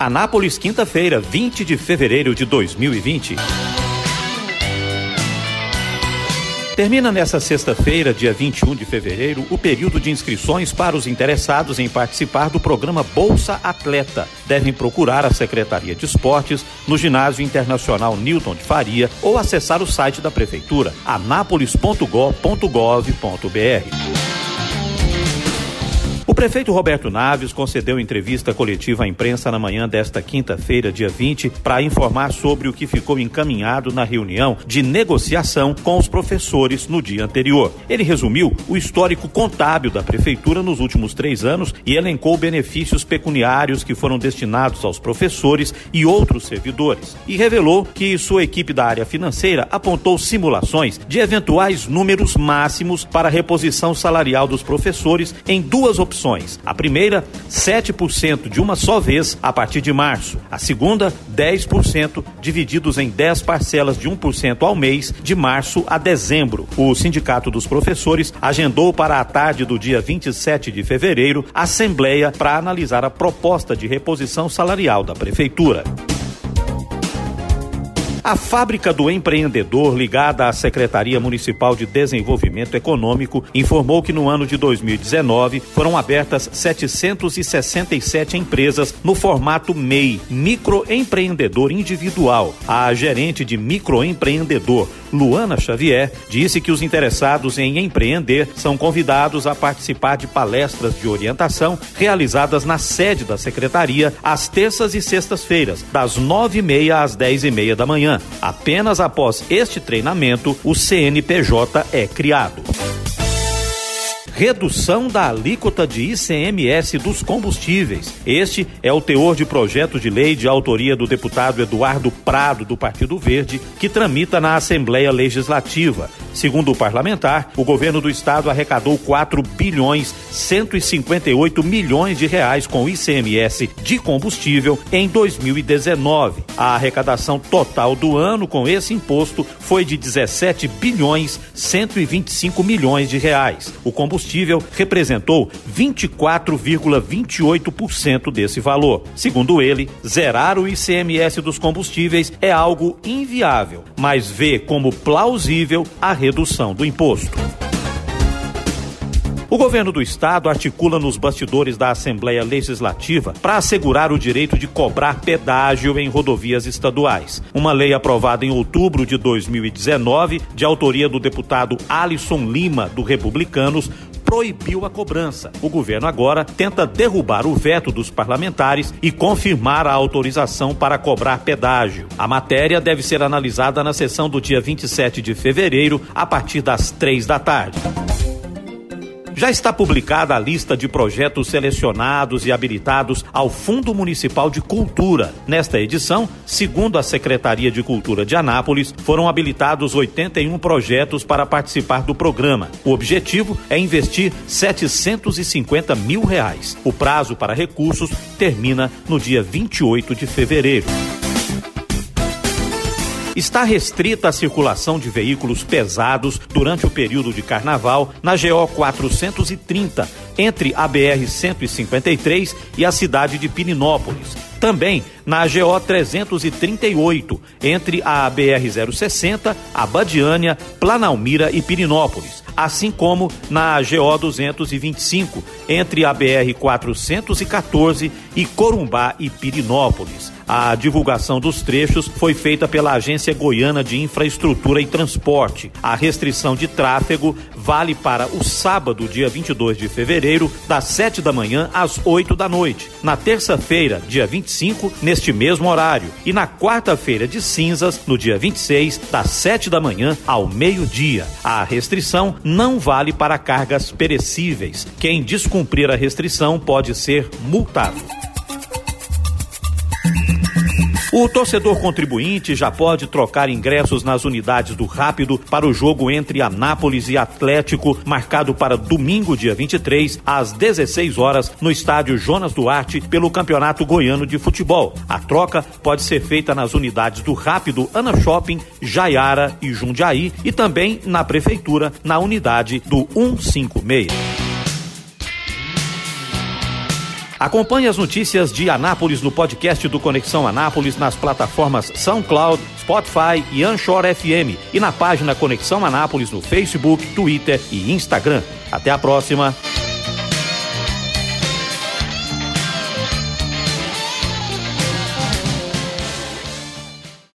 Anápolis, quinta-feira, 20 de fevereiro de 2020. Termina nesta sexta-feira, dia 21 de fevereiro, o período de inscrições para os interessados em participar do programa Bolsa Atleta. Devem procurar a Secretaria de Esportes no Ginásio Internacional Newton de Faria ou acessar o site da Prefeitura, anápolis.gov.br. Prefeito Roberto Naves concedeu entrevista coletiva à imprensa na manhã desta quinta-feira, dia 20, para informar sobre o que ficou encaminhado na reunião de negociação com os professores no dia anterior. Ele resumiu o histórico contábil da prefeitura nos últimos três anos e elencou benefícios pecuniários que foram destinados aos professores e outros servidores. E revelou que sua equipe da área financeira apontou simulações de eventuais números máximos para a reposição salarial dos professores em duas opções A primeira, 7% de uma só vez a partir de março. A segunda, 10% divididos em 10 parcelas de 1% ao mês de março a dezembro. O Sindicato dos Professores agendou para a tarde do dia 27 de fevereiro a assembleia para analisar a proposta de reposição salarial da prefeitura. A Fábrica do Empreendedor, ligada à Secretaria Municipal de Desenvolvimento Econômico, informou que no ano de 2019 foram abertas 767 empresas no formato MEI, microempreendedor individual. A gerente de microempreendedor, Luana Xavier, disse que os interessados em empreender são convidados a participar de palestras de orientação realizadas na sede da secretaria às terças e sextas-feiras, das nove e meia às dez e meia da manhã. Apenas após este treinamento, o CNPJ é criado redução da alíquota de ICMS dos combustíveis. Este é o teor de projeto de lei de autoria do deputado Eduardo Prado, do Partido Verde, que tramita na Assembleia Legislativa. Segundo o parlamentar, o governo do estado arrecadou 4 bilhões 158 milhões de reais com ICMS de combustível em 2019. A arrecadação total do ano com esse imposto foi de 17 bilhões 125 milhões de reais. O combustível combustível representou 24,28% desse valor. Segundo ele, zerar o ICMS dos combustíveis é algo inviável, mas vê como plausível a redução do imposto. O governo do estado articula nos bastidores da Assembleia Legislativa para assegurar o direito de cobrar pedágio em rodovias estaduais. Uma lei aprovada em outubro de 2019, de autoria do deputado Alisson Lima, do Republicanos, proibiu a cobrança. O governo agora tenta derrubar o veto dos parlamentares e confirmar a autorização para cobrar pedágio. A matéria deve ser analisada na sessão do dia 27 de fevereiro, a partir das três da tarde. Já está publicada a lista de projetos selecionados e habilitados ao Fundo Municipal de Cultura. Nesta edição, segundo a Secretaria de Cultura de Anápolis, foram habilitados 81 projetos para participar do programa. O objetivo é investir 750 mil reais. O prazo para recursos termina no dia 28 de fevereiro. Está restrita a circulação de veículos pesados durante o período de carnaval na GO 430, entre a BR 153 e a cidade de Pininópolis. Também na GO 338, entre a BR 060, Abadiânia, Planalmira e Pirinópolis, assim como na GO 225, entre a BR 414 e Corumbá e Pirinópolis. A divulgação dos trechos foi feita pela Agência Goiana de Infraestrutura e Transporte. A restrição de tráfego vale para o sábado, dia 22 de fevereiro, das 7 da manhã às 8 da noite. Na terça-feira, dia 25, neste mesmo horário. E na quarta-feira de cinzas, no dia 26, das 7 da manhã ao meio-dia. A restrição não vale para cargas perecíveis. Quem descumprir a restrição pode ser multado. O torcedor contribuinte já pode trocar ingressos nas unidades do Rápido para o jogo entre Anápolis e Atlético, marcado para domingo, dia 23, às 16 horas, no estádio Jonas Duarte, pelo Campeonato Goiano de Futebol. A troca pode ser feita nas unidades do Rápido, Ana Shopping, Jaiara e Jundiaí e também na Prefeitura, na unidade do 156. Acompanhe as notícias de Anápolis no podcast do Conexão Anápolis nas plataformas SoundCloud, Spotify e Anchor FM e na página Conexão Anápolis no Facebook, Twitter e Instagram. Até a próxima.